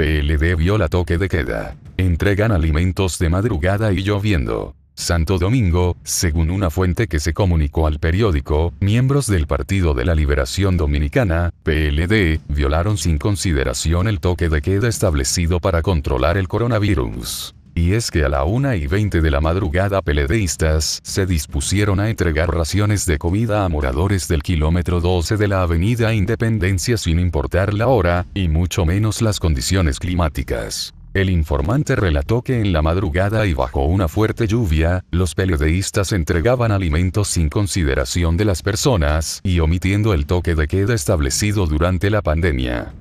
PLD viola toque de queda. Entregan alimentos de madrugada y lloviendo. Santo Domingo, según una fuente que se comunicó al periódico, miembros del Partido de la Liberación Dominicana, PLD, violaron sin consideración el toque de queda establecido para controlar el coronavirus. Y es que a la 1 y 20 de la madrugada peledeístas se dispusieron a entregar raciones de comida a moradores del kilómetro 12 de la avenida Independencia sin importar la hora, y mucho menos las condiciones climáticas. El informante relató que en la madrugada y bajo una fuerte lluvia, los peledeístas entregaban alimentos sin consideración de las personas y omitiendo el toque de queda establecido durante la pandemia.